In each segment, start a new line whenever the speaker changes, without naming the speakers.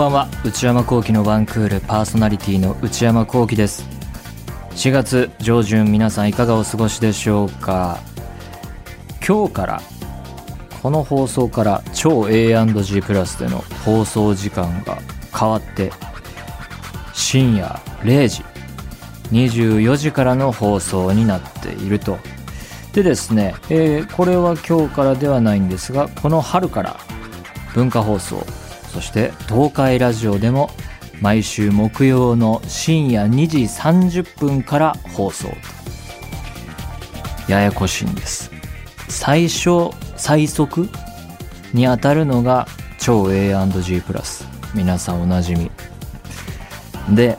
ばんは。内山聖輝のワンクールパーソナリティの内山聖輝です。4月上旬皆さんいかがお過ごしでしょうか？今日からこの放送から超 A&G プラスでの放送時間が変わって深夜0時24時からの放送になっていると。でですね、えーこれは今日からではないんですがこの春から文化放送そして東海ラジオでも毎週木曜の深夜2時30分から放送と。ややこしいんです。最初最速にあたるのが超 A&G プラス。皆さんおなじみ。で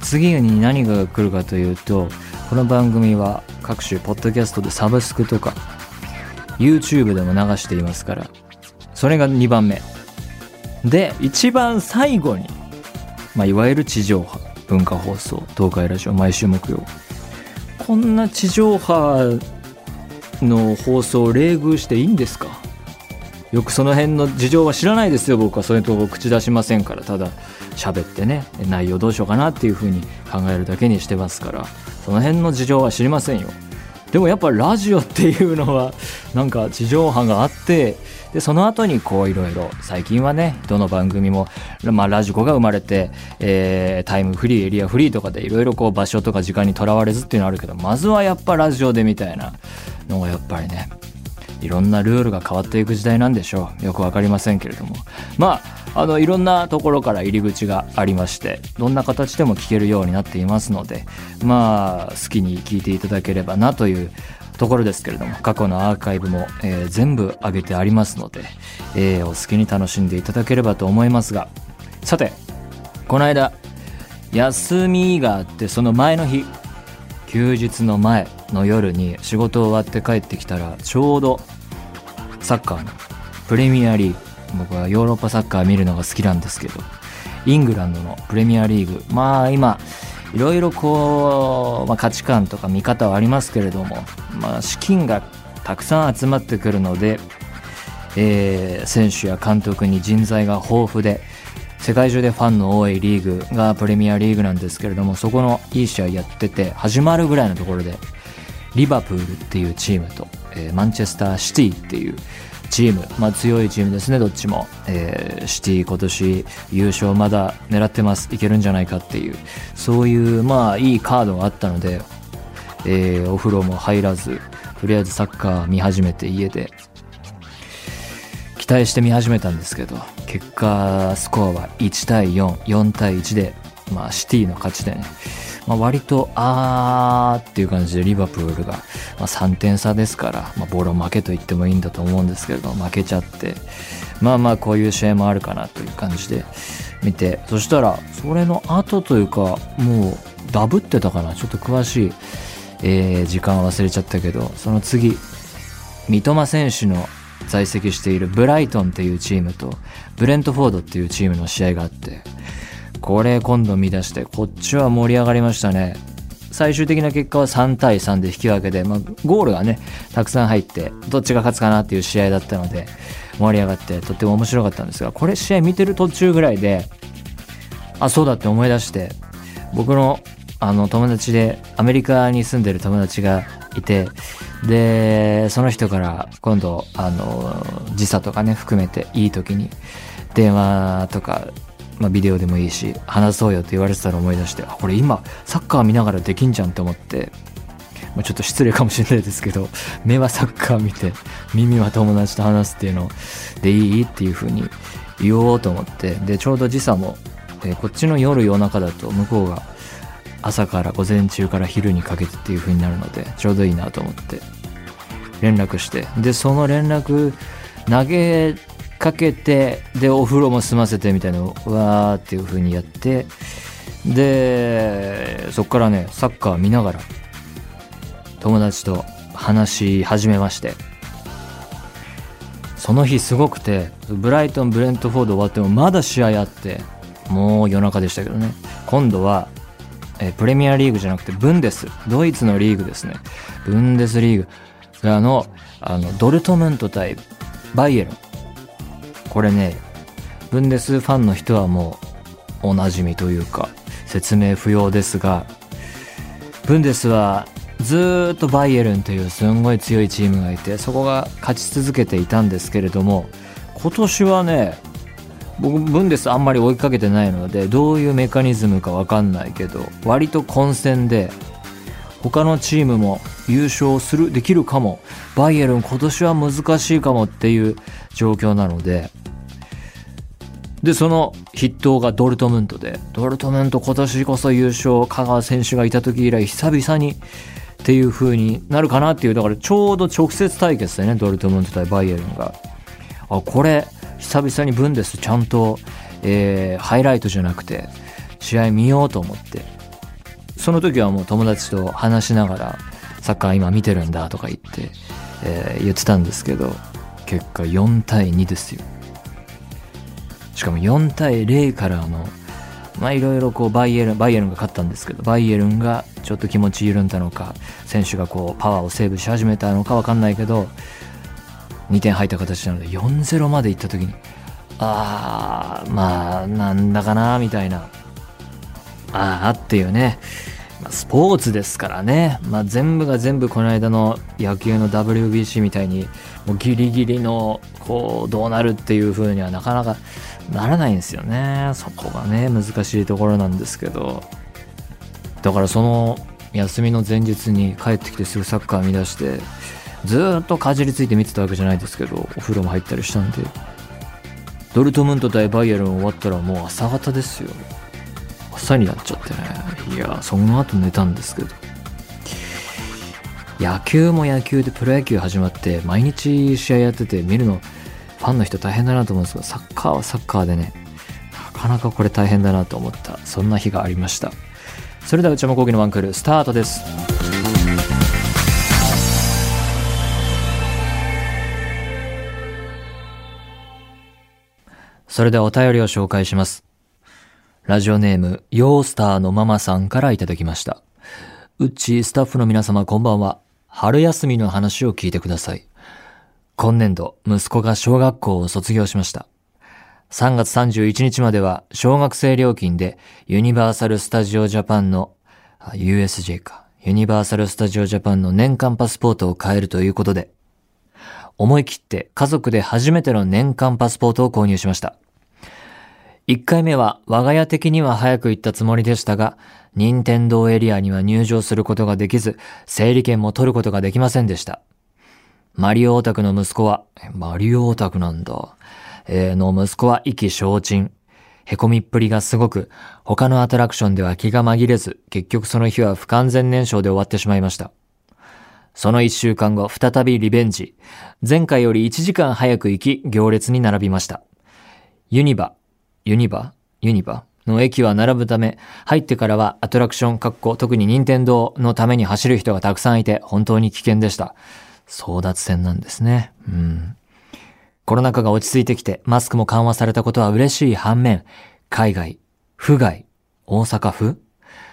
次に何が来るかというとこの番組は各種ポッドキャストでサブスクとか YouTube でも流していますからそれが2番目。で一番最後に、まあ、いわゆる地上波文化放送東海ラジオ毎週木曜。こんな地上波の放送を冷遇していいんですか？よくその辺の事情は知らないですよ僕は。そういうとこ口出しませんから。ただ喋ってね内容どうしようかなっていうふうに考えるだけにしてますから。その辺の事情は知りませんよ。でもやっぱラジオっていうのはなんか地上波があってでその後にこういろいろ最近はねどの番組も、まあ、ラジコが生まれて、えータイムフリーエリアフリーとかでいろいろこう場所とか時間にとらわれずっていうのはあるけどまずはやっぱラジオでみたいなのがやっぱりねいろんなルールが変わっていく時代なんでしょう。よくわかりませんけれども。まああのいろんなところから入り口がありましてどんな形でも聞けるようになっていますのでまあ好きに聞いていただければなというところですけれども過去のアーカイブも、えー全部上げてありますので、えーお好きに楽しんでいただければと思いますが。さてこの間休みがあってその前の日休日の前の夜に仕事終わって帰ってきたらちょうどサッカーのプレミアリーグ僕はヨーロッパサッカー見るのが好きなんですけどイングランドのプレミアリーグまあ今いろいろこう、まあ、価値観とか見方はありますけれども、まあ、資金がたくさん集まってくるので、えー選手や監督に人材が豊富で世界中でファンの多いリーグがプレミアリーグなんですけれどもそこのいい試合やってて始まるぐらいのところでリバプールっていうチームと、えーマンチェスターシティっていうチーム、まあ、強いチームですねどっちも、えーシティ今年優勝まだ狙ってます。いけるんじゃないかっていう。そういうまあいいカードがあったので、えーお風呂も入らずとりあえずサッカー見始めて家で期待して見始めたんですけど結果スコアは1対44対1で、まあ、シティの勝ちでね、まあ、割とあーっていう感じでリバプールが、ま、3点差ですから、まあ、ボロ負けと言ってもいいんだと思うんですけれど負けちゃってまあまあこういう試合もあるかなという感じで見てそしたらそれの後というかもうダブってたかなちょっと詳しい、えー時間は忘れちゃったけどその次三笘選手の在籍しているブライトンっていうチームとブレントフォードっていうチームの試合があってこれ今度見出してこっちは盛り上がりましたね。最終的な結果は3対3で引き分けで、まあ、ゴールがねたくさん入ってどっちが勝つかなっていう試合だったので盛り上がってとっても面白かったんですがこれ試合見てる途中ぐらいであそうだって思い出して僕のあの友達でアメリカに住んでる友達がいてでその人から今度あの時差とかね含めていい時に電話とか、まあ、ビデオでもいいし話そうよって言われてたの思い出してあこれ今サッカー見ながらできんじゃんって思ってまあちょっと失礼かもしれないですけど 目はサッカー見て耳は友達と話すっていうのでいいっていう風に言おうと思ってでちょうど時差も、えーこっちの夜夜中だと向こうが朝から午前中から昼にかけてっていう風になるのでちょうどいいなと思って連絡して。でその連絡投げかけてでお風呂も済ませてみたいなのをわーっていう風にやってでそっからねサッカー見ながら友達と話し始めまして。その日すごくてブライトンブレントフォード終わってもまだ試合あってもう夜中でしたけどね。今度は、えプレミアリーグじゃなくてブンデスドイツのリーグですね。ブンデスリーグ。あのあのドルトムント対バイエルン。これねブンデスファンの人はもうおなじみというか説明不要ですがブンデスはずっとバイエルンというすんごい強いチームがいてそこが勝ち続けていたんですけれども今年はね僕ブンデスあんまり追いかけてないのでどういうメカニズムか分かんないけど割と混戦で他のチームも優勝するできるかも。バイエルン今年は難しいかもっていう状況なのででその筆頭がドルトムントでドルトムント今年こそ優勝香川選手がいた時以来久々にっていう風になるかなっていうだからちょうど直接対決だよねドルトムント対バイエルンが。あこれ久々にブンデスちゃんと、えー、ハイライトじゃなくて試合見ようと思って。その時はもう友達と話しながらサッカー今見てるんだとか言って、えー、言ってたんですけど結果4対2ですよ。しかも4対0からのまあいろいろこうバイエルンバイエルンが勝ったんですけどバイエルンがちょっと気持ち緩んだのか選手がこうパワーをセーブし始めたのか分かんないけど2点入った形なので4-0までいった時にああまあなんだかなみたいなああっていうね。スポーツですからね、まあ、全部が全部この間の野球の WBC みたいにもうギリギリのこうどうなるっていう風にはなかなかならないんですよね。そこがね難しいところなんですけど。だからその休みの前日に帰ってきてすぐサッカー見出してずっとかじりついて見てたわけじゃないですけどお風呂も入ったりしたんで。ドルトムント対バイエルン終わったらもう朝方ですよ。朝になっちゃってね。いやその後寝たんですけど。野球も野球でプロ野球始まって毎日試合やってて見るのファンの人大変だなと思うんですけどサッカーはサッカーでねなかなかこれ大変だなと思ったそんな日がありました。それでは内山昂輝の1クールスタートです。それではお便りを紹介します。ラジオネームヨースターのママさんからいただきました。うっちスタッフの皆様こんばんは。春休みの話を聞いてください。今年度息子が小学校を卒業しました3月31日までは小学生料金でユニバーサル・スタジオ・ジャパンの、USJ か、ユニバーサル・スタジオ・ジャパンの年間パスポートを買えるということで、思い切って家族で初めての年間パスポートを購入しました。1回目は我が家的には早く行ったつもりでしたが、任天堂エリアには入場することができず、整理券も取ることができませんでした。マリオオタクの息子は、マリオオタクなんだ。えー、の息子は意気消沈。へこみっぷりがすごく、他のアトラクションでは気が紛れず、結局その日は不完全燃焼で終わってしまいました。その一週間後、再びリベンジ。前回より1時間早く行き、行列に並びました。ユニバ、ユニバ、ユニバ？の駅は並ぶため、入ってからはアトラクション、括弧、特に任天堂のために走る人がたくさんいて、本当に危険でした。争奪戦なんですね。うん。コロナ禍が落ち着いてきて、マスクも緩和されたことは嬉しい反面、海外、府外、大阪府？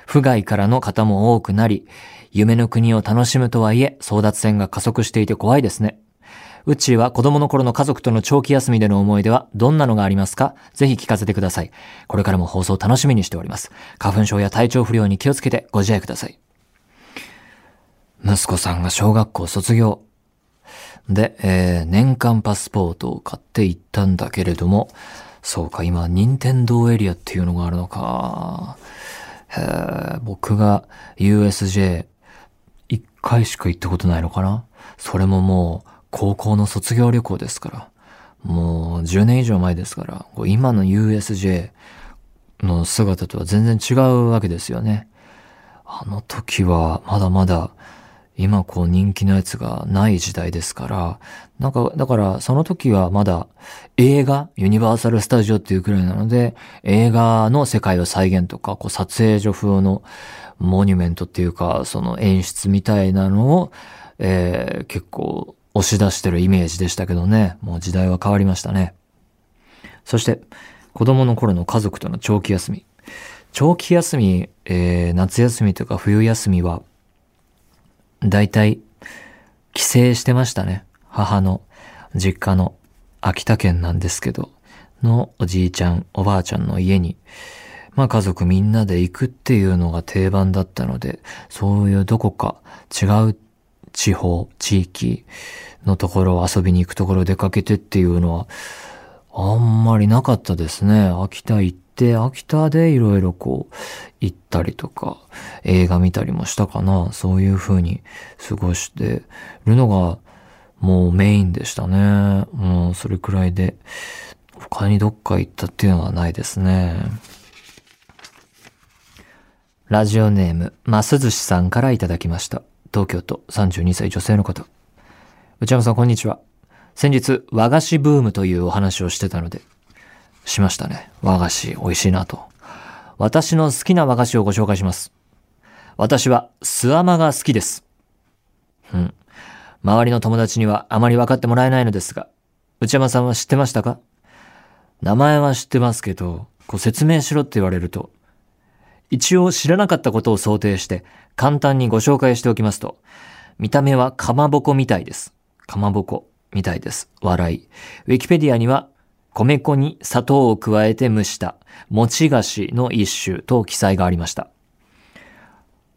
府外からの方も多くなり、夢の国を楽しむとはいえ、争奪戦が加速していて怖いですね。うちは子供の頃の家族との長期休みでの思い出はどんなのがありますか？ぜひ聞かせてください。これからも放送楽しみにしております。花粉症や体調不良に気をつけてご自愛ください。息子さんが小学校卒業。で、えー、年間パスポートを買って行ったんだけれども、そうか、今、任天堂エリアっていうのがあるのか。へ僕が USJ 一回しか行ったことないのかなそれももう高校の卒業旅行ですから。もう10年以上前ですから、今の USJ の姿とは全然違うわけですよね。あの時はまだまだ今こう人気のやつがない時代ですから、なんか、だからその時はまだ映画、ユニバーサルスタジオっていうくらいなので、映画の世界を再現とか、こう撮影所風のモニュメントっていうか、その演出みたいなのを、えー、結構押し出してるイメージでしたけどね、もう時代は変わりましたね。そして、子供の頃の家族との長期休み。長期休み、えー、夏休みとか冬休みは、大体、帰省してましたね。母の実家の秋田県なんですけど、のおじいちゃん、おばあちゃんの家に、まあ家族みんなで行くっていうのが定番だったので、そういうどこか違う地方、地域のところを遊びに行くところ出かけてっていうのは、あんまりなかったですね。秋田行って、で秋田でいろいろこう、行ったりとか、映画見たりもしたかな。そういう風に過ごしてるのが、もうメインでしたね。もうそれくらいで、他にどっか行ったっていうのはないですね。ラジオネーム、ますずしさんからいただきました。東京都32歳女性の方。内山さん、こんにちは。先日、和菓子ブームというお話をしてたので、しましたね。和菓子、美味しいなと。私の好きな和菓子をご紹介します。私は、スアマが好きです。うん。周りの友達にはあまり分かってもらえないのですが、内山さんは知ってましたか？名前は知ってますけど、こう説明しろって言われると、一応知らなかったことを想定して簡単にご紹介しておきますと、見た目はかまぼこみたいです。かまぼこみたいです。笑い。ウィキペディアには、米粉に砂糖を加えて蒸した餅菓子の一種と記載がありました。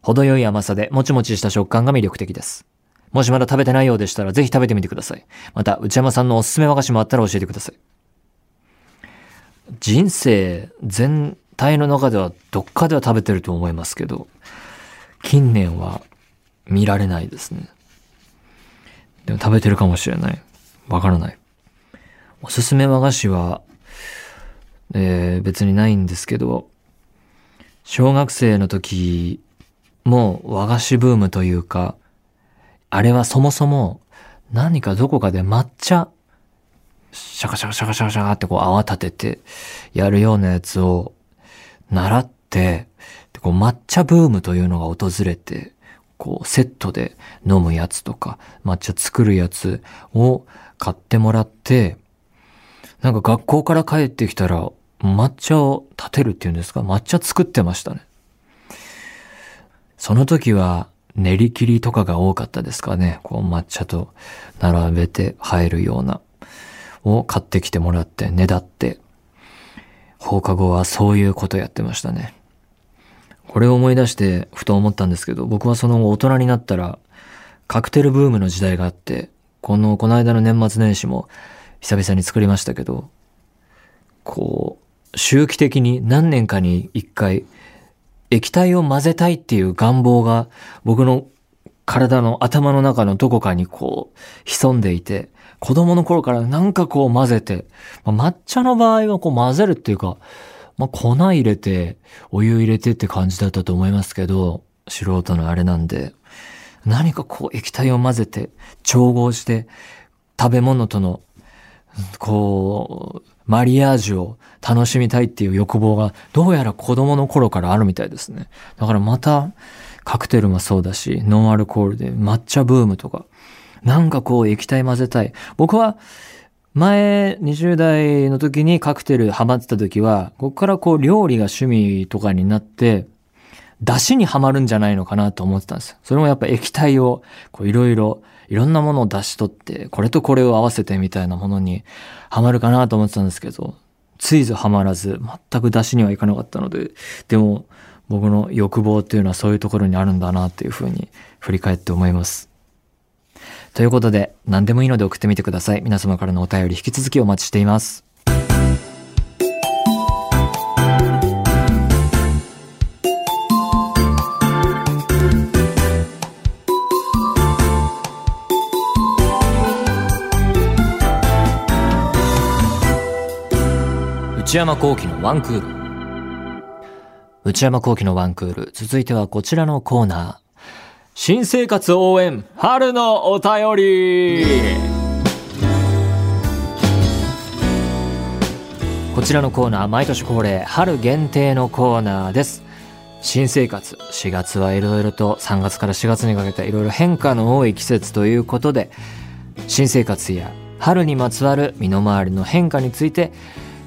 程よい甘さでもちもちした食感が魅力的です。もしまだ食べてないようでしたらぜひ食べてみてください。また、内山さんのおすすめ和菓子もあったら教えてください。人生全体の中ではどっかでは食べてると思いますけど、近年は見られないですね。でも食べてるかもしれない。わからない。おすすめ和菓子は、えー、別にないんですけど、小学生の時もう和菓子ブームというか、あれはそもそも何かどこかで抹茶、シャカシャカシャカシャカシャカってこう泡立ててやるようなやつを習って、でこう抹茶ブームというのが訪れて、こうセットで飲むやつとか、抹茶作るやつを買ってもらって、なんか学校から帰ってきたら抹茶を立てるっていうんですか？抹茶作ってましたね。その時は練り切りとかが多かったですかね？こう抹茶と並べて入るようなを買ってきてもらってねだって放課後はそういうことやってましたね。これを思い出してふと思ったんですけど、僕はその後大人になったらカクテルブームの時代があって、この、この間の年末年始も久々に作りましたけど、こう、周期的に何年かに一回液体を混ぜたいっていう願望が僕の体の頭の中のどこかにこう潜んでいて、子供の頃からなんかこう混ぜて、まあ、抹茶の場合はこう混ぜるっていうか、まあ、粉入れて、お湯入れてって感じだったと思いますけど、素人のあれなんで、何かこう液体を混ぜて、調合して、食べ物との、こう、マリアージュを楽しみたいっていう欲望が、どうやら子供の頃からあるみたいですね。だからまた、カクテルもそうだし、ノンアルコールで抹茶ブームとか、なんかこう液体混ぜたい。僕は前20代の時にカクテルハマってた時は、ここからこう料理が趣味とかになって、出汁にはまるんじゃないのかなと思ってたんですよ。それもやっぱ液体をこういろいろ、いろんなものを出し取って、これとこれを合わせてみたいなものにはまるかなと思ってたんですけど、ついぞはまらず、全く出しにはいかなかったので、でも僕の欲望っていうのはそういうところにあるんだなっていうふうに振り返って思います。ということで、何でもいいので送ってみてください。皆様からのお便り引き続きお待ちしています。内山幸喜のワンクール。内山幸喜のワンクール。続いてはこちらのコーナー。新生活応援春のお便りこちらのコーナー毎年恒例春限定のコーナーです新生活4月はいろいろと3月から4月にかけていろいろ変化の多い季節ということで新生活や春にまつわる身の回りの変化について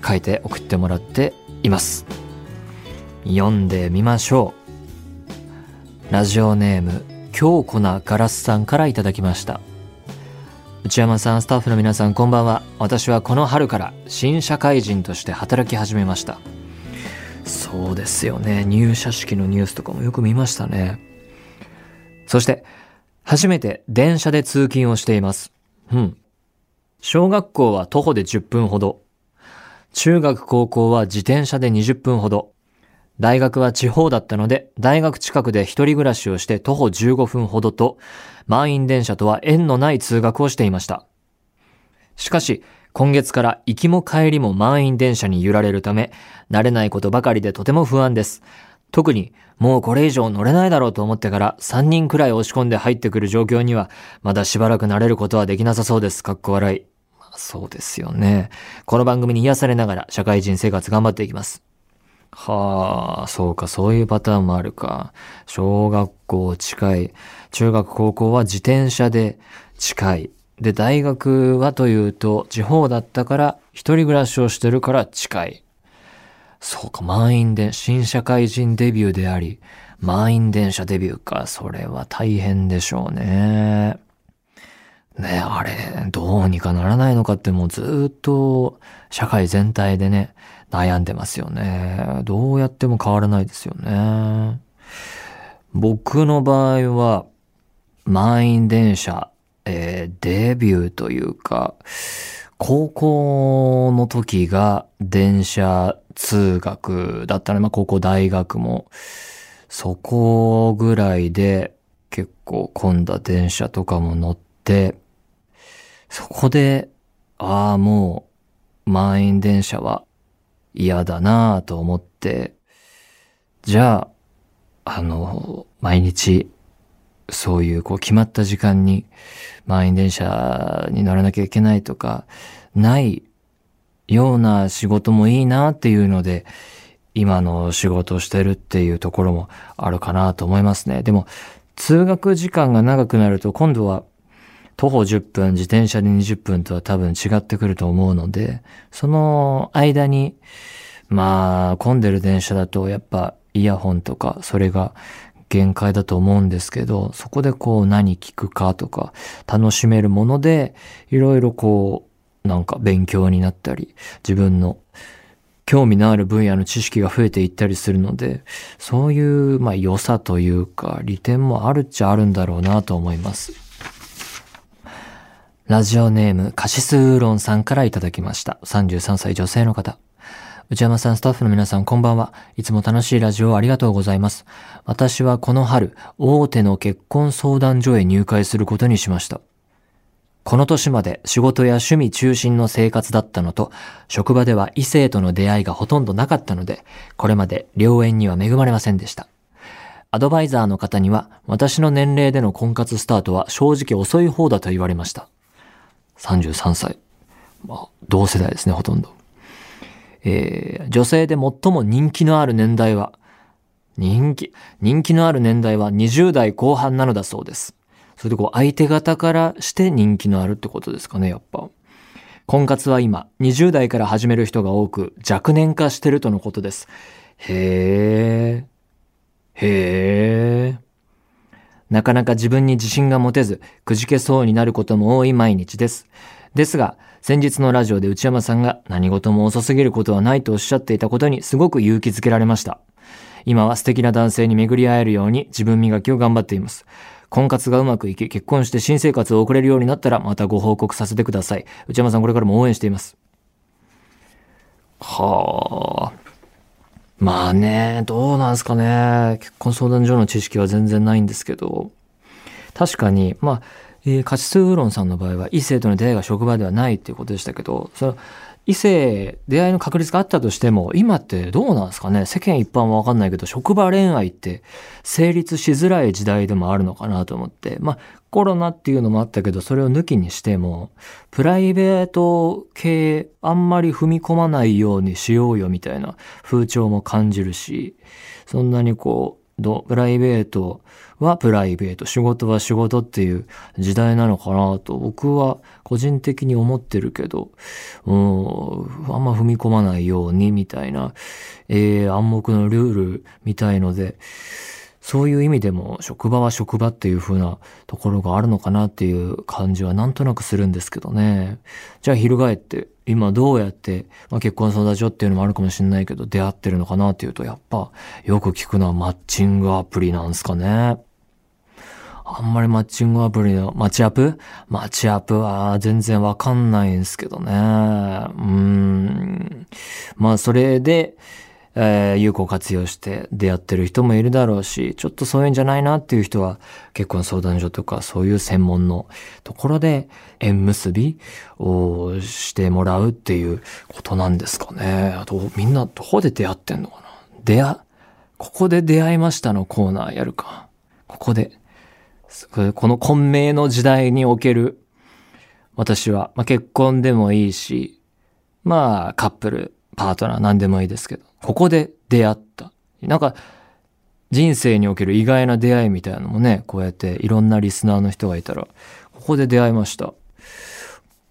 書いて送ってもらっています読んでみましょうラジオネーム強固なガラスさんからいただきました。内山さん、スタッフの皆さん、こんばんは。私はこの春から新社会人として働き始めました。そうですよね。入社式のニュースとかもよく見ましたね。そして、初めて電車で通勤をしています。うん。小学校は徒歩で10分ほど。中学高校は自転車で20分ほど。大学は地方だったので、大学近くで一人暮らしをして徒歩15分ほどと、満員電車とは縁のない通学をしていました。しかし、今月から行きも帰りも満員電車に揺られるため、慣れないことばかりでとても不安です。特に、もうこれ以上乗れないだろうと思ってから3人くらい押し込んで入ってくる状況には、まだしばらく慣れることはできなさそうです。かっこ笑い。そうですよね。この番組に癒されながら社会人生活頑張っていきます。はあ、そうか、そういうパターンもあるか。小学校近い。中学高校は自転車で近い。で、大学はというと、地方だったから一人暮らしをしてるから近い。そうか、満員で、新社会人デビューであり、満員電車デビューか。それは大変でしょうね。ねあれ、どうにかならないのかってもうずっと社会全体でね、悩んでますよね。どうやっても変わらないですよね。僕の場合は、満員電車、えー、デビューというか、高校の時が電車通学だったので、まあ高校大学も、そこぐらいで結構混んだ電車とかも乗って、そこで、ああ、もう満員電車は嫌だなぁと思って、じゃあ、あの、毎日、そういうこう決まった時間に満員電車に乗らなきゃいけないとか、ないような仕事もいいなっていうので、今の仕事をしてるっていうところもあるかなと思いますね。でも、通学時間が長くなると今度は徒歩10分、自転車で20分とは多分違ってくると思うので、その間に、まあ、混んでる電車だとやっぱイヤホンとか、それが限界だと思うんですけど、そこでこう何聞くかとか、楽しめるもので、いろいろこう、なんか勉強になったり、自分の興味のある分野の知識が増えていったりするので、そういう、まあ良さというか、利点もあるっちゃあるんだろうなと思います。ラジオネーム、カシスウーロンさんからいただきました。33歳女性の方。内山さん、スタッフの皆さん、こんばんは。いつも楽しいラジオをありがとうございます。私はこの春、大手の結婚相談所へ入会することにしました。この年まで仕事や趣味中心の生活だったのと、職場では異性との出会いがほとんどなかったので、これまで良縁には恵まれませんでした。アドバイザーの方には、私の年齢での婚活スタートは正直遅い方だと言われました。33歳。まあ、同世代ですね、ほとんど。えー、女性で最も人気のある年代は、人気、人気のある年代は20代後半なのだそうです。それでこう、相手方からして人気のあるってことですかね、やっぱ。婚活は今、20代から始める人が多く、若年化してるとのことです。へー。へー。なかなか自分に自信が持てず、くじけそうになることも多い毎日です。ですが、先日のラジオで内山さんが何事も遅すぎることはないとおっしゃっていたことにすごく勇気づけられました。今は素敵な男性に巡り会えるように自分磨きを頑張っています。婚活がうまくいき、結婚して新生活を送れるようになったらまたご報告させてください。内山さんこれからも応援しています。はあ。まあね、どうなんすかね。結婚相談所の知識は全然ないんですけど、確かに、まあ、えー、カチスウーロンさんの場合は異性との出会いが職場ではないっていうことでしたけど、その異性、出会いの確率があったとしても、今ってどうなんですかね？世間一般はわかんないけど、職場恋愛って成立しづらい時代でもあるのかなと思って。まあ、コロナっていうのもあったけど、それを抜きにしても、プライベート系あんまり踏み込まないようにしようよみたいな風潮も感じるし、そんなにこう、プライベートはプライベート、仕事は仕事っていう時代なのかなと僕は個人的に思ってるけど、うん、あんま踏み込まないようにみたいな、えー、暗黙のルールみたいので、そういう意味でも職場は職場っていう風なところがあるのかなっていう感じはなんとなくするんですけどね。じゃあ翻って今どうやって、まあ、結婚相談所っていうのもあるかもしれないけど出会ってるのかなっていうとやっぱよく聞くのはマッチングアプリなんですかね。あんまりマッチングアプリの、マッチアップ？マッチアップは全然わかんないんですけどね。うーん。まあそれで、えー、有効活用して出会ってる人もいるだろうし、ちょっとそういうんじゃないなっていう人は結婚相談所とかそういう専門のところで縁結びをしてもらうっていうことなんですかね。あとみんなどこで出会ってんのかな？出会、ここで出会いましたのコーナーやるか。ここで。この混迷の時代における私は、まあ、結婚でもいいし、まあカップル、パートナー何でもいいですけど、ここで出会った。なんか、人生における意外な出会いみたいなのもね、こうやっていろんなリスナーの人がいたら、ここで出会いました。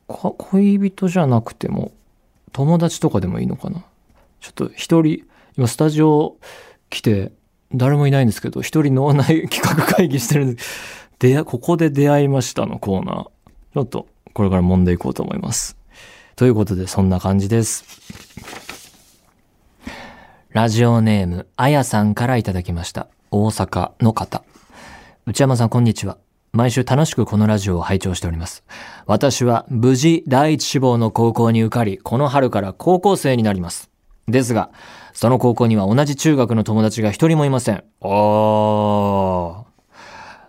恋人じゃなくても、友達とかでもいいのかな？ちょっと一人、今スタジオ来て、誰もいないんですけど、一人脳内企画会議してるんで、出、ここで出会いましたのコーナー。ちょっと、これから揉んでいこうと思います。ということで、そんな感じです。ラジオネーム、あやさんからいただきました。大阪の方。内山さん、こんにちは。毎週楽しくこのラジオを拝聴しております。私は無事第一志望の高校に受かり、この春から高校生になります。ですが、その高校には同じ中学の友達が一人もいません。おー。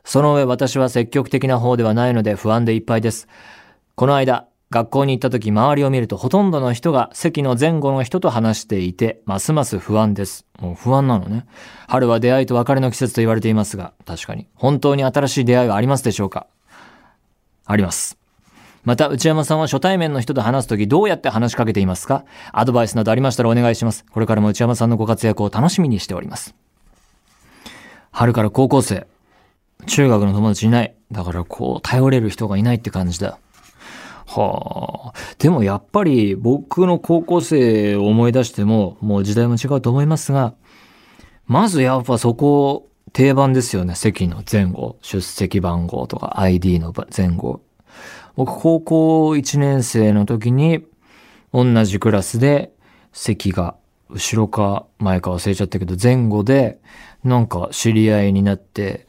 その上私は積極的な方ではないので不安でいっぱいです。この間、学校に行った時周りを見るとほとんどの人が席の前後の人と話していて、ますます不安です。もう不安なのね。春は出会いと別れの季節と言われていますが、確かに。本当に新しい出会いはありますでしょうか？あります。また、内山さんは初対面の人と話すときどうやって話しかけていますか？アドバイスなどありましたらお願いします。これからも内山さんのご活躍を楽しみにしております。春から高校生。中学の友達いない。だからこう、頼れる人がいないって感じだ。はあ。でもやっぱり僕の高校生を思い出しても、もう時代も違うと思いますが、まずやっぱそこ定番ですよね。席の前後、出席番号とか ID の前後。僕高校1年生の時に同じクラスで席が後ろか前か忘れちゃったけど前後でなんか知り合いになって、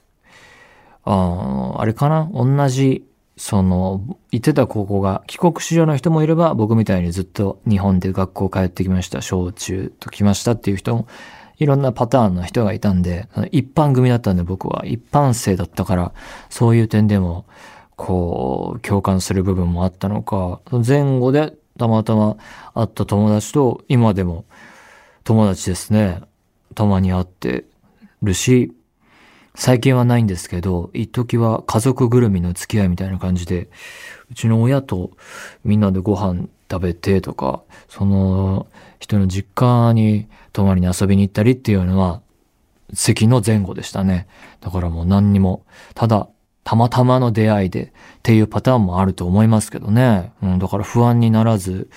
ああれかな？同じその、行ってた高校が帰国子女の人もいれば、僕みたいにずっと日本で学校通ってきました、小中と来ましたっていう人も、いろんなパターンの人がいたんで、一般組だったんで僕は一般生だったから、そういう点でも、こう、共感する部分もあったのか、前後でたまたま会った友達と、今でも友達ですね。たまに会ってるし、最近はないんですけど、一時は家族ぐるみの付き合いみたいな感じで、うちの親とみんなでご飯食べてとか、その人の実家に泊まりに遊びに行ったりっていうのは、席の前後でしたね。だからもう何にも、ただ、たまたまの出会いでっていうパターンもあると思いますけどね。うん、だから不安にならず、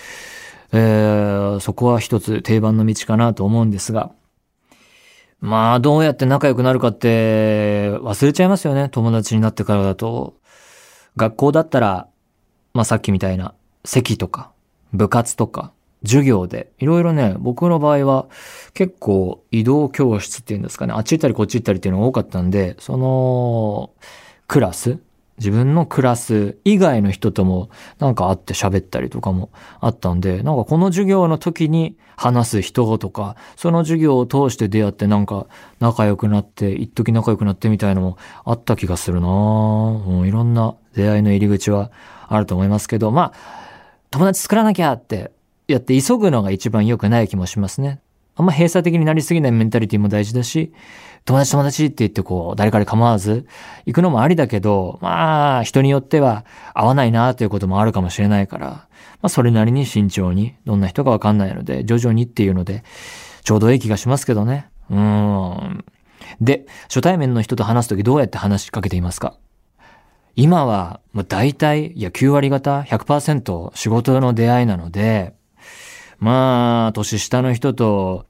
えー、そこは一つ定番の道かなと思うんですが、まあ、どうやって仲良くなるかって忘れちゃいますよね。友達になってからだと。学校だったら、まあさっきみたいな席とか、部活とか、授業で、いろいろね、僕の場合は結構移動教室っていうんですかね、あっち行ったりこっち行ったりっていうのが多かったんで、その、クラス自分のクラス以外の人ともなんか会って喋ったりとかもあったんで、なんかこの授業の時に話す人とか、その授業を通して出会ってなんか仲良くなって、一時仲良くなってみたいのもあった気がするなもういろんな出会いの入り口はあると思いますけど、まあ、友達作らなきゃってやって急ぐのが一番良くない気もしますね。あんま閉鎖的になりすぎないメンタリティも大事だし、友達友達って言ってこう、誰かで構わず行くのもありだけど、まあ、人によっては合わないなということもあるかもしれないから、まあ、それなりに慎重に、どんな人かわかんないので、徐々にっていうので、ちょうどいい気がしますけどね。うん。で、初対面の人と話すときどうやって話しかけていますか？今は、もう大体、いや、9割方、100%仕事の出会いなので、まあ、年下の人と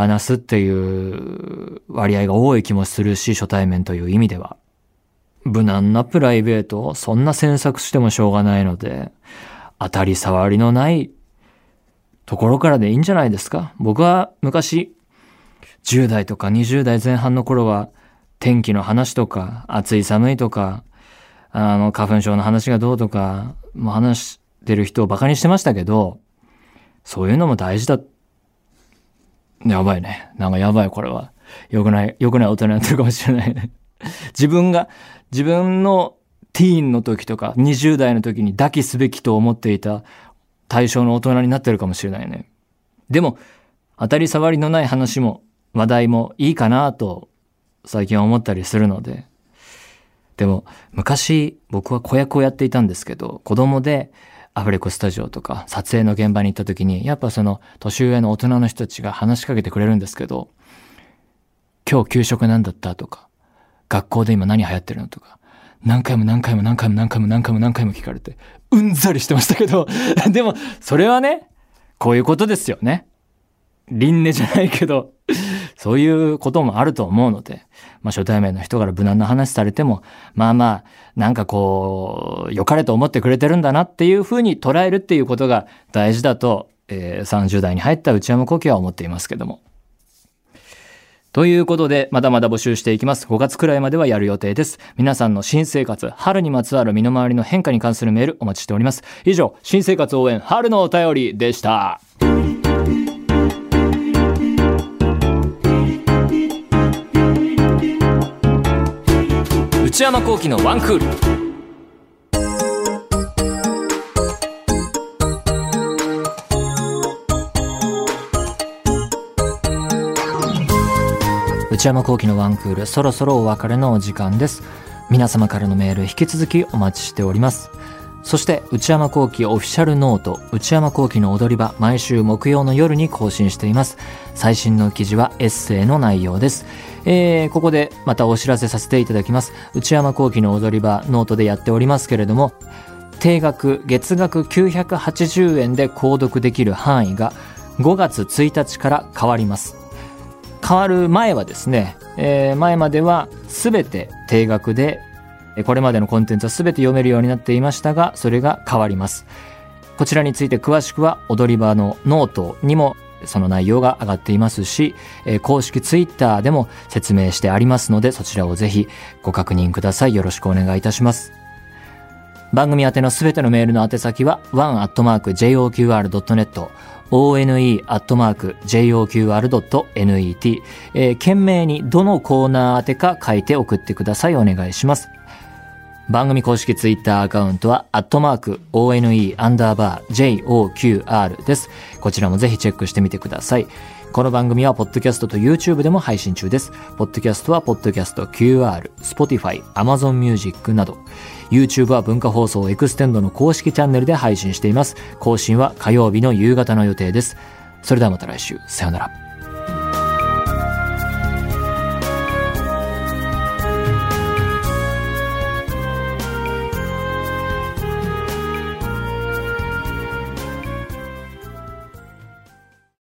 話すっていう割合が多い気もするし、初対面という意味では。無難なプライベートをそんな詮索してもしょうがないので、当たり障りのないところからでいいんじゃないですか。僕は昔、10代とか20代前半の頃は、天気の話とか、暑い寒いとか、あの、花粉症の話がどうとか、もう話してる人をバカにしてましたけど、そういうのも大事だ。やばいね。なんかやばい、これは。良くない、良くない大人になってるかもしれないね。自分が、自分のティーンの時とか、20代の時に抱きすべきと思っていた対象の大人になってるかもしれないね。でも、当たり障りのない話も、話題もいいかなと、最近は思ったりするので。でも、昔、僕は子役をやっていたんですけど、子供で、アフレコスタジオとか撮影の現場に行った時に、やっぱその年上の大人の人たちが話しかけてくれるんですけど、今日給食なんだったとか、学校で今何流行ってるのとか、何回も何回も何回も何回も何回も何回も聞かれて、うんざりしてましたけど、でも、それはね、こういうことですよね。輪廻じゃないけど、そういうこともあると思うので、まあ初対面の人から無難な話されても、まあまあ、なんかこう、良かれと思ってくれてるんだなっていうふうに捉えるっていうことが大事だと、えー、30代に入った内山古希は思っていますけども。ということで、まだまだ募集していきます。5月くらいまではやる予定です。皆さんの新生活、春にまつわる身の回りの変化に関するメールお待ちしております。以上、新生活応援春のお便りでした。内山幸喜のワンクール。内山幸喜のワンクール、そろそろお別れのお時間です。皆様からのメール引き続きお待ちしております。そして、内山幸喜オフィシャルノート、内山幸喜の踊り場、毎週木曜の夜に更新しています。最新の記事はエッセイの内容です。えー、ここでまたお知らせさせていただきます。内山昂輝の踊り場、ノートでやっておりますけれども、定額、月額980円で購読できる範囲が5月1日から変わります。変わる前はですね、えー、前までは全て定額で、これまでのコンテンツは全て読めるようになっていましたが、それが変わります。こちらについて詳しくは踊り場のノートにもその内容が上がっていますし、え公式ツイッターでも説明してありますので、そちらをぜひご確認ください。よろしくお願いいたします。番組宛てのすべてのメールの宛先は one.joqr.net one.joqr.net、えー、懸命にどのコーナー宛てか書いて送ってください。お願いします。番組公式ツイッターアカウントは、アットマーク、one, アンダーバー、joqr です。こちらもぜひチェックしてみてください。この番組は、ポッドキャストと YouTube でも配信中です。ポッドキャストは、ポッドキャスト QR、Spotify、Amazon Music など、YouTube は文化放送エクステンドの公式チャンネルで配信しています。更新は火曜日の夕方の予定です。それではまた来週。さよなら。